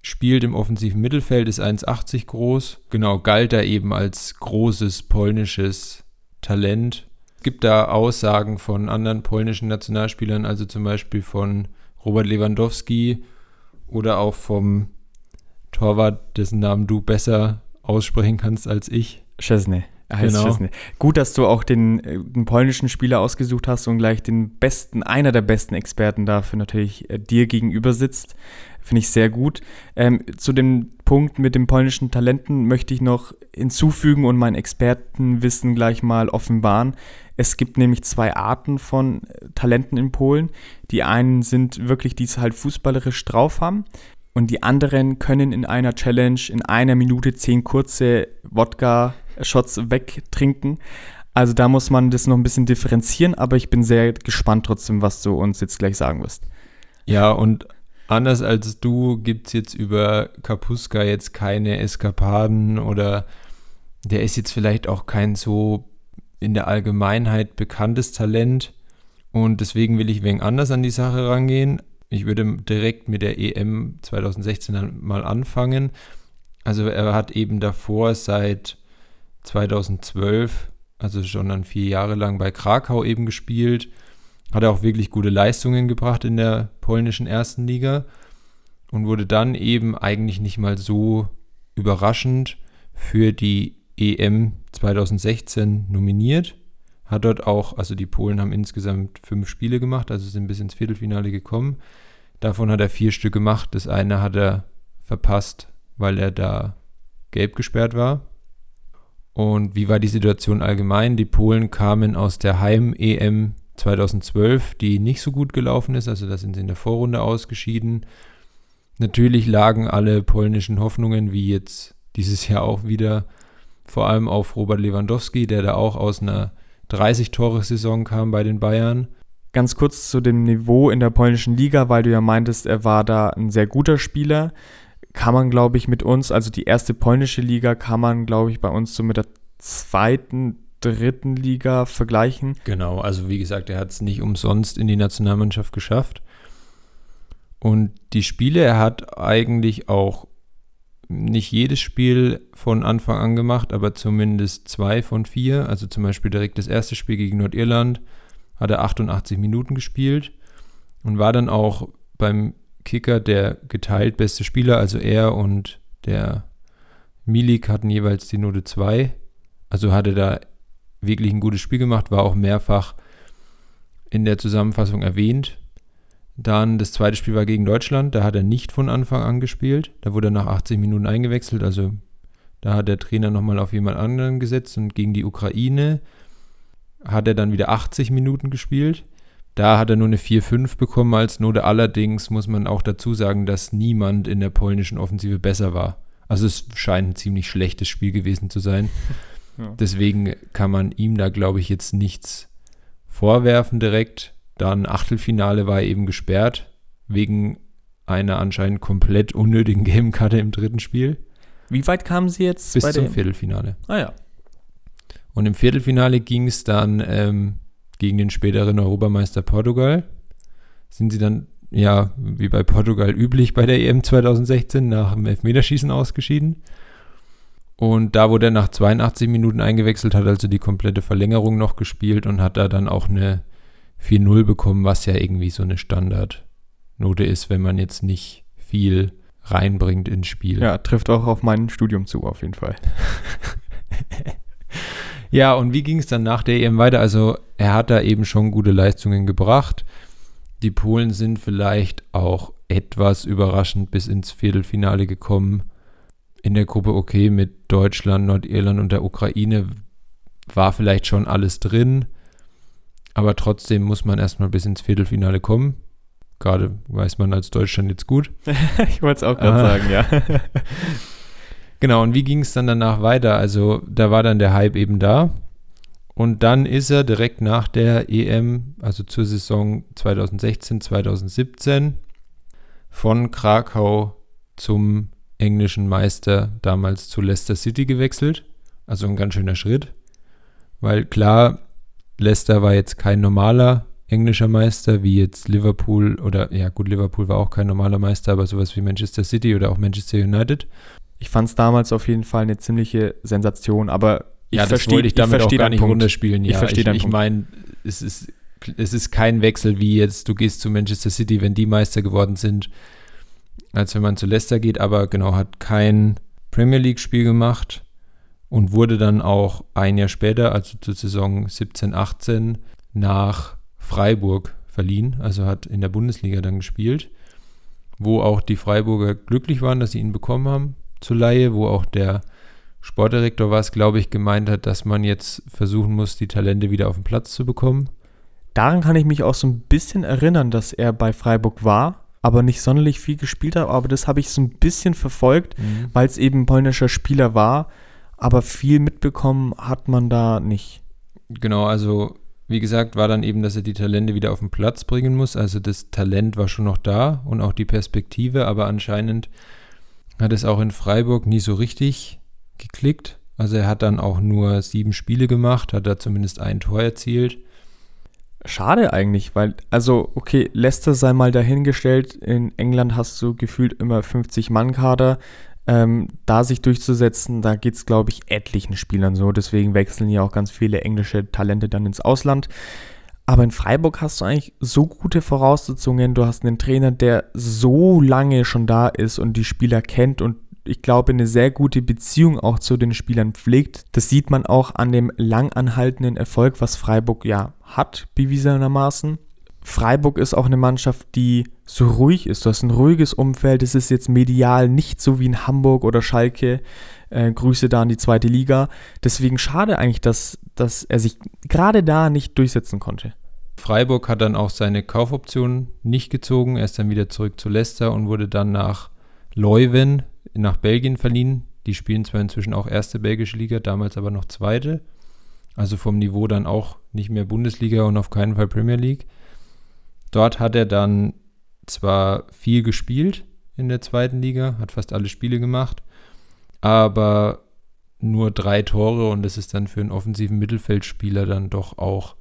Spielt im offensiven Mittelfeld, ist 1,80 groß. Genau, galt er eben als großes polnisches Talent. Es gibt da Aussagen von anderen polnischen Nationalspielern, also zum Beispiel von Robert Lewandowski oder auch vom Torwart, dessen Namen du besser aussprechen kannst als ich. Er heißt genau. Gut, dass du auch den, äh, den, polnischen Spieler ausgesucht hast und gleich den besten, einer der besten Experten dafür natürlich äh, dir gegenüber sitzt. Finde ich sehr gut. Ähm, zu dem Punkt mit den polnischen Talenten möchte ich noch hinzufügen und mein Expertenwissen gleich mal offenbaren. Es gibt nämlich zwei Arten von äh, Talenten in Polen. Die einen sind wirklich, die es halt fußballerisch drauf haben und die anderen können in einer Challenge in einer Minute zehn kurze Wodka-Shots wegtrinken. Also da muss man das noch ein bisschen differenzieren, aber ich bin sehr gespannt trotzdem, was du uns jetzt gleich sagen wirst. Ja, und anders als du gibt es jetzt über Kapuska jetzt keine Eskapaden oder der ist jetzt vielleicht auch kein so in der Allgemeinheit bekanntes Talent. Und deswegen will ich wegen anders an die Sache rangehen. Ich würde direkt mit der EM 2016 mal anfangen. Also er hat eben davor seit 2012, also schon dann vier Jahre lang bei Krakau eben gespielt. Hat er auch wirklich gute Leistungen gebracht in der polnischen ersten Liga und wurde dann eben eigentlich nicht mal so überraschend für die EM 2016 nominiert. Hat dort auch, also die Polen haben insgesamt fünf Spiele gemacht, also sind bis ins Viertelfinale gekommen. Davon hat er vier Stück gemacht. Das eine hat er verpasst, weil er da gelb gesperrt war. Und wie war die Situation allgemein? Die Polen kamen aus der Heim-EM 2012, die nicht so gut gelaufen ist. Also da sind sie in der Vorrunde ausgeschieden. Natürlich lagen alle polnischen Hoffnungen, wie jetzt dieses Jahr auch wieder, vor allem auf Robert Lewandowski, der da auch aus einer 30-Tore-Saison kam bei den Bayern. Ganz kurz zu dem Niveau in der polnischen Liga, weil du ja meintest, er war da ein sehr guter Spieler. Kann man, glaube ich, mit uns, also die erste polnische Liga, kann man, glaube ich, bei uns so mit der zweiten, dritten Liga vergleichen. Genau, also wie gesagt, er hat es nicht umsonst in die Nationalmannschaft geschafft. Und die Spiele, er hat eigentlich auch nicht jedes Spiel von Anfang an gemacht, aber zumindest zwei von vier. Also zum Beispiel direkt das erste Spiel gegen Nordirland hat er 88 Minuten gespielt und war dann auch beim Kicker der geteilt beste Spieler. Also er und der Milik hatten jeweils die Note 2. Also hatte da wirklich ein gutes Spiel gemacht, war auch mehrfach in der Zusammenfassung erwähnt. Dann das zweite Spiel war gegen Deutschland, da hat er nicht von Anfang an gespielt. Da wurde er nach 80 Minuten eingewechselt, also da hat der Trainer nochmal auf jemand anderen gesetzt und gegen die Ukraine hat er dann wieder 80 Minuten gespielt. Da hat er nur eine 4-5 bekommen als Note. Allerdings muss man auch dazu sagen, dass niemand in der polnischen Offensive besser war. Also es scheint ein ziemlich schlechtes Spiel gewesen zu sein. Ja. Deswegen kann man ihm da, glaube ich, jetzt nichts vorwerfen direkt. Dann Achtelfinale war eben gesperrt, wegen einer anscheinend komplett unnötigen Gamekarte im dritten Spiel. Wie weit kamen sie jetzt? Bis zum Viertelfinale. Ah ja. Und im Viertelfinale ging es dann ähm, gegen den späteren Europameister Portugal. Sind sie dann ja, wie bei Portugal üblich bei der EM 2016 nach dem Elfmeterschießen ausgeschieden. Und da wurde er nach 82 Minuten eingewechselt, hat also die komplette Verlängerung noch gespielt und hat da dann auch eine 4-0 bekommen, was ja irgendwie so eine Standardnote ist, wenn man jetzt nicht viel reinbringt ins Spiel. Ja, trifft auch auf mein Studium zu, auf jeden Fall. ja, und wie ging es dann nach der EM weiter? Also, er hat da eben schon gute Leistungen gebracht. Die Polen sind vielleicht auch etwas überraschend bis ins Viertelfinale gekommen. In der Gruppe okay mit Deutschland, Nordirland und der Ukraine war vielleicht schon alles drin. Aber trotzdem muss man erstmal bis ins Viertelfinale kommen. Gerade weiß man als Deutschland jetzt gut. ich wollte es auch gerade sagen, ja. genau, und wie ging es dann danach weiter? Also da war dann der Hype eben da. Und dann ist er direkt nach der EM, also zur Saison 2016, 2017, von Krakau zum englischen Meister damals zu Leicester City gewechselt. Also ein ganz schöner Schritt. Weil klar, Leicester war jetzt kein normaler englischer Meister, wie jetzt Liverpool oder, ja gut, Liverpool war auch kein normaler Meister, aber sowas wie Manchester City oder auch Manchester United. Ich fand es damals auf jeden Fall eine ziemliche Sensation, aber ich ja, verstehe, ich damit ich auch gar nicht Punkt. runterspielen. Ja, ich verstehe Ich, ich meine, es ist, es ist kein Wechsel wie jetzt, du gehst zu Manchester City, wenn die Meister geworden sind, als wenn man zu Leicester geht, aber genau, hat kein Premier League-Spiel gemacht und wurde dann auch ein Jahr später, also zur Saison 17, 18, nach Freiburg verliehen, also hat in der Bundesliga dann gespielt, wo auch die Freiburger glücklich waren, dass sie ihn bekommen haben zur Laie, wo auch der Sportdirektor war es, glaube ich, gemeint hat, dass man jetzt versuchen muss, die Talente wieder auf den Platz zu bekommen. Daran kann ich mich auch so ein bisschen erinnern, dass er bei Freiburg war, aber nicht sonderlich viel gespielt hat. Aber das habe ich so ein bisschen verfolgt, mhm. weil es eben polnischer Spieler war. Aber viel mitbekommen hat man da nicht. Genau, also wie gesagt, war dann eben, dass er die Talente wieder auf den Platz bringen muss. Also das Talent war schon noch da und auch die Perspektive, aber anscheinend hat es auch in Freiburg nie so richtig geklickt. Also er hat dann auch nur sieben Spiele gemacht, hat da zumindest ein Tor erzielt. Schade eigentlich, weil, also, okay, Leicester sei mal dahingestellt. In England hast du gefühlt immer 50-Mann-Kader ähm, da sich durchzusetzen, da geht es, glaube ich, etlichen Spielern so. Deswegen wechseln ja auch ganz viele englische Talente dann ins Ausland. Aber in Freiburg hast du eigentlich so gute Voraussetzungen. Du hast einen Trainer, der so lange schon da ist und die Spieler kennt und ich glaube, eine sehr gute Beziehung auch zu den Spielern pflegt. Das sieht man auch an dem langanhaltenden Erfolg, was Freiburg ja hat, bewiesenermaßen. Freiburg ist auch eine Mannschaft, die so ruhig ist. Du hast ein ruhiges Umfeld. Es ist jetzt medial nicht so wie in Hamburg oder Schalke. Äh, Grüße da an die zweite Liga. Deswegen schade eigentlich, dass, dass er sich gerade da nicht durchsetzen konnte. Freiburg hat dann auch seine Kaufoption nicht gezogen. Er ist dann wieder zurück zu Leicester und wurde dann nach Leuven nach Belgien verliehen. Die spielen zwar inzwischen auch erste belgische Liga, damals aber noch zweite. Also vom Niveau dann auch nicht mehr Bundesliga und auf keinen Fall Premier League. Dort hat er dann zwar viel gespielt in der zweiten Liga, hat fast alle Spiele gemacht, aber nur drei Tore und das ist dann für einen offensiven Mittelfeldspieler dann doch auch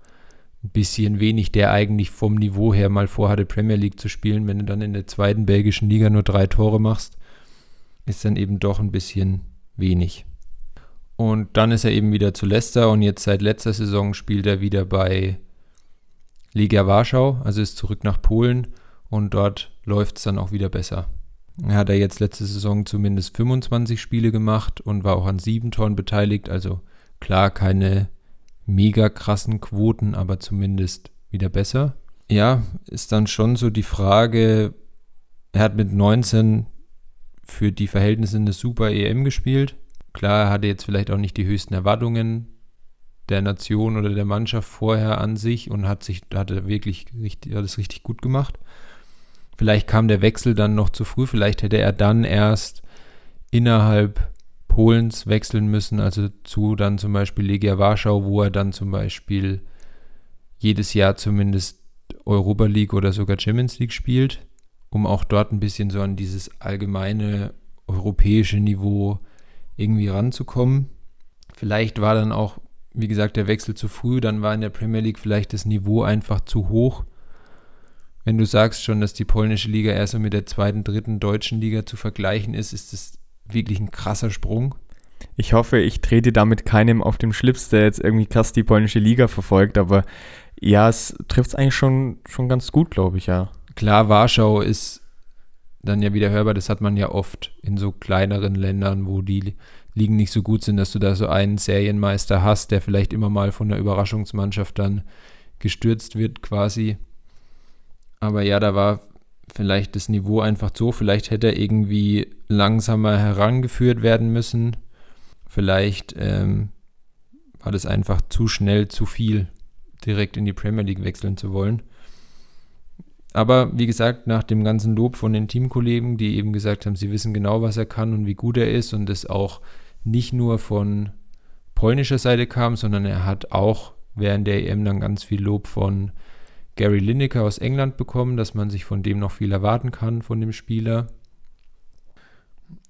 ein bisschen wenig, der eigentlich vom Niveau her mal vorhatte, Premier League zu spielen. Wenn du dann in der zweiten belgischen Liga nur drei Tore machst, ist dann eben doch ein bisschen wenig. Und dann ist er eben wieder zu Leicester und jetzt seit letzter Saison spielt er wieder bei Legia Warschau, also ist zurück nach Polen und dort läuft es dann auch wieder besser. Er hat er jetzt letzte Saison zumindest 25 Spiele gemacht und war auch an sieben Toren beteiligt, also klar keine mega krassen Quoten, aber zumindest wieder besser. Ja, ist dann schon so die Frage, er hat mit 19 für die Verhältnisse eine super EM gespielt. Klar, er hatte jetzt vielleicht auch nicht die höchsten Erwartungen der Nation oder der Mannschaft vorher an sich und hat sich, hatte wirklich richtig, alles richtig gut gemacht. Vielleicht kam der Wechsel dann noch zu früh, vielleicht hätte er dann erst innerhalb Polens wechseln müssen, also zu dann zum Beispiel Legia Warschau, wo er dann zum Beispiel jedes Jahr zumindest Europa League oder sogar Champions League spielt, um auch dort ein bisschen so an dieses allgemeine europäische Niveau irgendwie ranzukommen. Vielleicht war dann auch wie gesagt, der Wechsel zu früh, dann war in der Premier League vielleicht das Niveau einfach zu hoch. wenn du sagst schon, dass die polnische Liga eher so mit der zweiten, dritten deutschen Liga zu vergleichen ist, ist das wirklich ein krasser Sprung. Ich hoffe, ich trete damit keinem auf dem Schlips, der jetzt irgendwie krass die polnische Liga verfolgt, aber ja, es trifft es eigentlich schon, schon ganz gut, glaube ich, ja. Klar, Warschau ist dann ja wieder hörbar, das hat man ja oft in so kleineren Ländern, wo die Ligen nicht so gut sind, dass du da so einen Serienmeister hast, der vielleicht immer mal von der Überraschungsmannschaft dann gestürzt wird quasi. Aber ja, da war vielleicht das Niveau einfach so, vielleicht hätte er irgendwie langsamer herangeführt werden müssen. Vielleicht ähm, war das einfach zu schnell, zu viel, direkt in die Premier League wechseln zu wollen. Aber wie gesagt, nach dem ganzen Lob von den Teamkollegen, die eben gesagt haben, sie wissen genau, was er kann und wie gut er ist und es auch nicht nur von polnischer Seite kam, sondern er hat auch während der EM dann ganz viel Lob von Gary Lineker aus England bekommen, dass man sich von dem noch viel erwarten kann, von dem Spieler.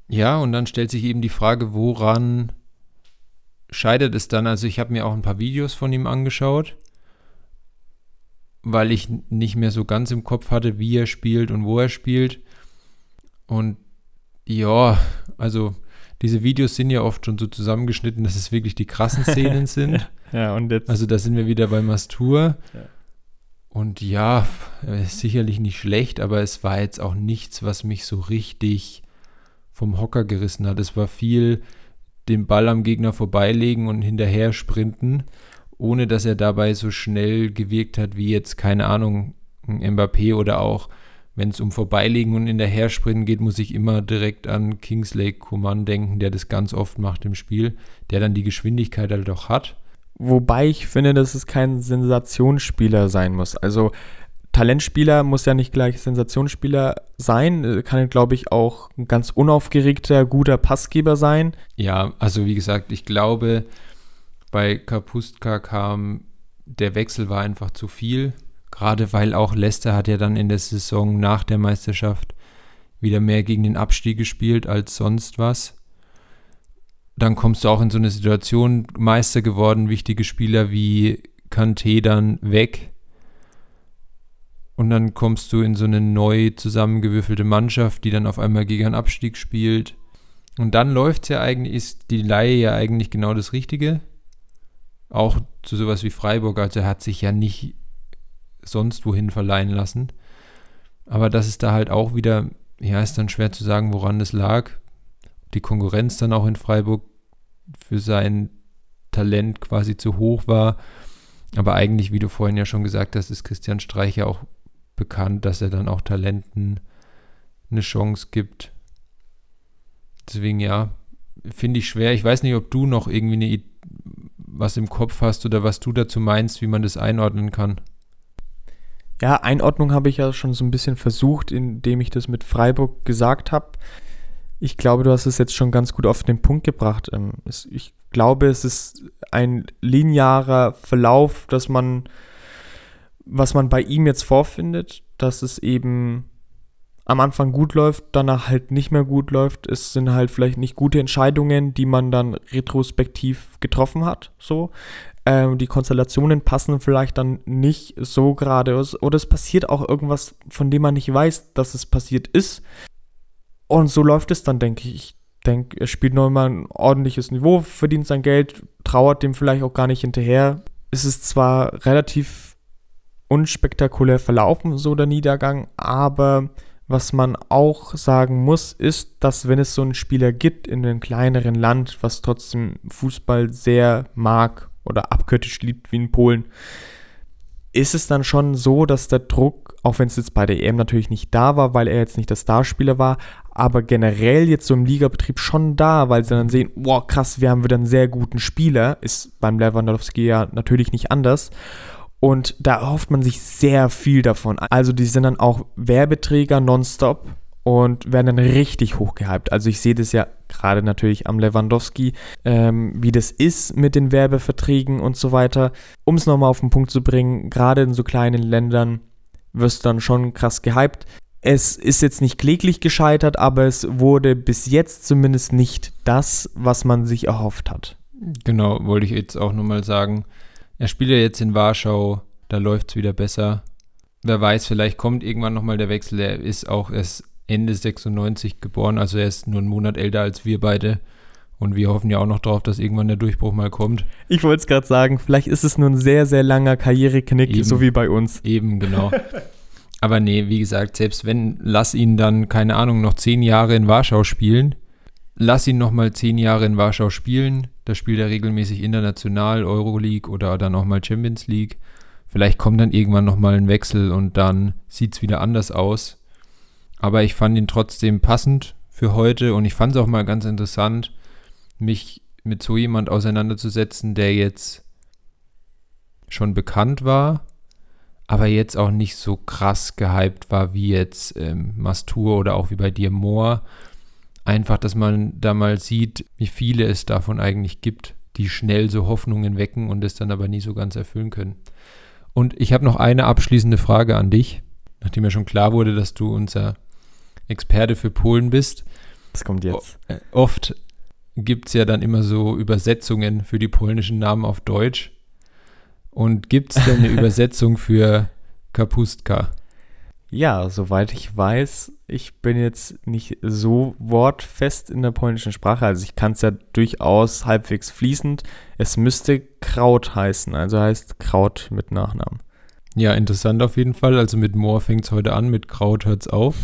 Ja, und dann stellt sich eben die Frage, woran scheitert es dann? Also ich habe mir auch ein paar Videos von ihm angeschaut, weil ich nicht mehr so ganz im Kopf hatte, wie er spielt und wo er spielt. Und ja, also diese Videos sind ja oft schon so zusammengeschnitten, dass es wirklich die krassen Szenen sind. ja, und jetzt. Also da sind wir wieder bei Mastur. Ja. Und ja, sicherlich nicht schlecht, aber es war jetzt auch nichts, was mich so richtig vom Hocker gerissen hat. Es war viel den Ball am Gegner vorbeilegen und hinterher sprinten, ohne dass er dabei so schnell gewirkt hat wie jetzt, keine Ahnung, ein Mbappé oder auch wenn es um Vorbeilegen und in der Herspringen geht, muss ich immer direkt an Kingsley Coman denken, der das ganz oft macht im Spiel, der dann die Geschwindigkeit halt auch hat. Wobei ich finde, dass es kein Sensationsspieler sein muss. Also Talentspieler muss ja nicht gleich Sensationsspieler sein, kann, glaube ich, auch ein ganz unaufgeregter, guter Passgeber sein. Ja, also wie gesagt, ich glaube, bei Kapustka kam der Wechsel war einfach zu viel. Gerade weil auch Leicester hat ja dann in der Saison nach der Meisterschaft wieder mehr gegen den Abstieg gespielt als sonst was. Dann kommst du auch in so eine Situation, Meister geworden, wichtige Spieler wie Kanté dann weg. Und dann kommst du in so eine neu zusammengewürfelte Mannschaft, die dann auf einmal gegen einen Abstieg spielt. Und dann läuft ja eigentlich, ist die Laie ja eigentlich genau das Richtige. Auch zu sowas wie Freiburg. Also er hat sich ja nicht sonst wohin verleihen lassen. Aber das ist da halt auch wieder, ja, ist dann schwer zu sagen, woran das lag. Die Konkurrenz dann auch in Freiburg für sein Talent quasi zu hoch war. Aber eigentlich, wie du vorhin ja schon gesagt hast, ist Christian Streich ja auch bekannt, dass er dann auch Talenten eine Chance gibt. Deswegen ja, finde ich schwer. Ich weiß nicht, ob du noch irgendwie eine, was im Kopf hast oder was du dazu meinst, wie man das einordnen kann. Ja, Einordnung habe ich ja schon so ein bisschen versucht, indem ich das mit Freiburg gesagt habe. Ich glaube, du hast es jetzt schon ganz gut auf den Punkt gebracht. Ähm, ich glaube, es ist ein linearer Verlauf, dass man, was man bei ihm jetzt vorfindet, dass es eben am Anfang gut läuft, danach halt nicht mehr gut läuft. Es sind halt vielleicht nicht gute Entscheidungen, die man dann retrospektiv getroffen hat. So. Ähm, die Konstellationen passen vielleicht dann nicht so gerade. Oder es passiert auch irgendwas, von dem man nicht weiß, dass es passiert ist. Und so läuft es dann, denke ich. Ich denke, er spielt nochmal ein ordentliches Niveau, verdient sein Geld, trauert dem vielleicht auch gar nicht hinterher. Es ist zwar relativ unspektakulär verlaufen, so der Niedergang, aber was man auch sagen muss, ist, dass wenn es so einen Spieler gibt in einem kleineren Land, was trotzdem Fußball sehr mag oder abgöttisch liebt wie in Polen, ist es dann schon so, dass der Druck, auch wenn es jetzt bei der EM natürlich nicht da war, weil er jetzt nicht der Starspieler war, aber generell jetzt so im Ligabetrieb schon da, weil sie dann sehen, wow, krass, wir haben wieder einen sehr guten Spieler, ist beim Lewandowski ja natürlich nicht anders. Und da erhofft man sich sehr viel davon. Also die sind dann auch Werbeträger nonstop und werden dann richtig hochgehypt. Also ich sehe das ja gerade natürlich am Lewandowski, ähm, wie das ist mit den Werbeverträgen und so weiter. Um es nochmal auf den Punkt zu bringen, gerade in so kleinen Ländern wirst du dann schon krass gehypt. Es ist jetzt nicht kläglich gescheitert, aber es wurde bis jetzt zumindest nicht das, was man sich erhofft hat. Genau, wollte ich jetzt auch nochmal sagen. Er spielt ja jetzt in Warschau, da läuft es wieder besser wer weiß, vielleicht kommt irgendwann nochmal der Wechsel. Er ist auch erst Ende 96 geboren, also er ist nur einen Monat älter als wir beide. Und wir hoffen ja auch noch drauf, dass irgendwann der Durchbruch mal kommt. Ich wollte es gerade sagen, vielleicht ist es nur ein sehr, sehr langer Karriereknick, Eben. so wie bei uns. Eben, genau. Aber nee, wie gesagt, selbst wenn, lass ihn dann, keine Ahnung, noch zehn Jahre in Warschau spielen. Lass ihn noch mal zehn Jahre in Warschau spielen. Da spielt er regelmäßig international, Euroleague oder dann auch mal Champions League. Vielleicht kommt dann irgendwann noch mal ein Wechsel und dann sieht es wieder anders aus. Aber ich fand ihn trotzdem passend für heute und ich fand es auch mal ganz interessant, mich mit so jemand auseinanderzusetzen, der jetzt schon bekannt war, aber jetzt auch nicht so krass gehypt war wie jetzt ähm, Mastur oder auch wie bei dir Moore. Einfach, dass man da mal sieht, wie viele es davon eigentlich gibt, die schnell so Hoffnungen wecken und es dann aber nie so ganz erfüllen können. Und ich habe noch eine abschließende Frage an dich, nachdem ja schon klar wurde, dass du unser Experte für Polen bist. Das kommt jetzt. Äh, Oft gibt es ja dann immer so Übersetzungen für die polnischen Namen auf Deutsch. Und gibt es denn eine Übersetzung für Kapustka? Ja, soweit ich weiß, ich bin jetzt nicht so wortfest in der polnischen Sprache, also ich kann es ja durchaus halbwegs fließend. Es müsste Kraut heißen, also heißt Kraut mit Nachnamen. Ja, interessant auf jeden Fall. Also mit Moor fängt es heute an, mit Kraut hört es auf.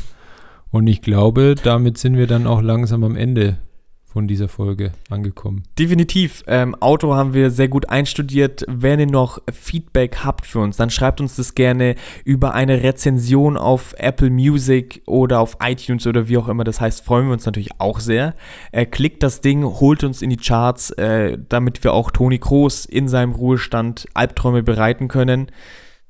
Und ich glaube, damit sind wir dann auch langsam am Ende von dieser Folge angekommen. Definitiv. Ähm, Auto haben wir sehr gut einstudiert. Wenn ihr noch Feedback habt für uns, dann schreibt uns das gerne über eine Rezension auf Apple Music oder auf iTunes oder wie auch immer das heißt. Freuen wir uns natürlich auch sehr. Äh, klickt das Ding, holt uns in die Charts, äh, damit wir auch Toni Kroos in seinem Ruhestand Albträume bereiten können.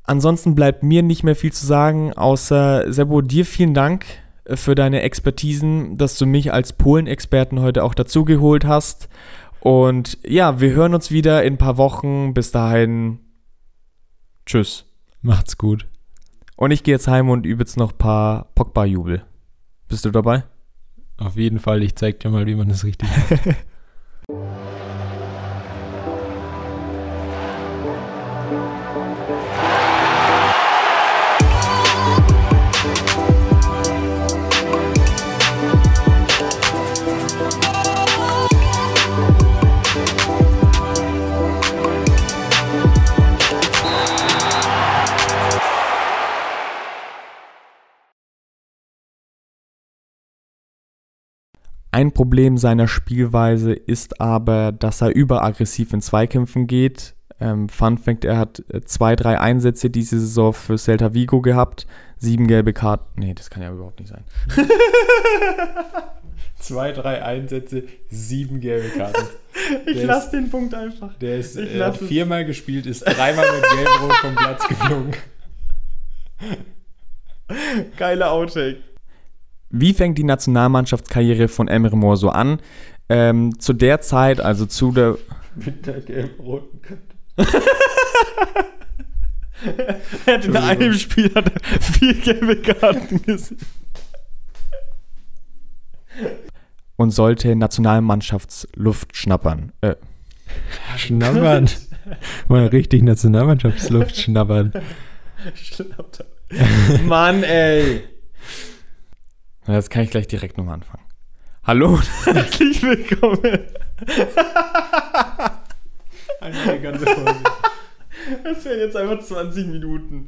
Ansonsten bleibt mir nicht mehr viel zu sagen, außer Sebo, dir vielen Dank für deine Expertisen, dass du mich als Polen-Experten heute auch dazugeholt hast. Und ja, wir hören uns wieder in ein paar Wochen. Bis dahin, tschüss. Macht's gut. Und ich gehe jetzt heim und übe jetzt noch ein paar Pogba-Jubel. Bist du dabei? Auf jeden Fall, ich zeig dir mal, wie man das richtig macht. Ein Problem seiner Spielweise ist aber, dass er überaggressiv in Zweikämpfen geht. Ähm, Fun Fact, er hat äh, zwei, drei Einsätze diese Saison für Celta Vigo gehabt. Sieben gelbe Karten. Nee, das kann ja überhaupt nicht sein. Zwei, drei Einsätze, sieben gelbe Karten. Ich Der lasse den Punkt einfach. Der ist hat lass es. viermal gespielt, ist dreimal mit Gelb-Rot vom Platz geflogen. Geiler Outtake. Wie fängt die Nationalmannschaftskarriere von Emre Mor so an? Ähm, zu der Zeit, also zu der. Mit der gelb-roten Karte. Er hat in einem Spiel hat er vier gelbe Karten gesehen. Und sollte Nationalmannschaftsluft schnappern. Äh, Schnabbern. Mal richtig Nationalmannschaftsluft schnabbern. Mann, ey. Na, Jetzt kann ich gleich direkt nochmal anfangen. Hallo und herzlich willkommen. Eine ganze Folge. Das wären jetzt einfach 20 Minuten.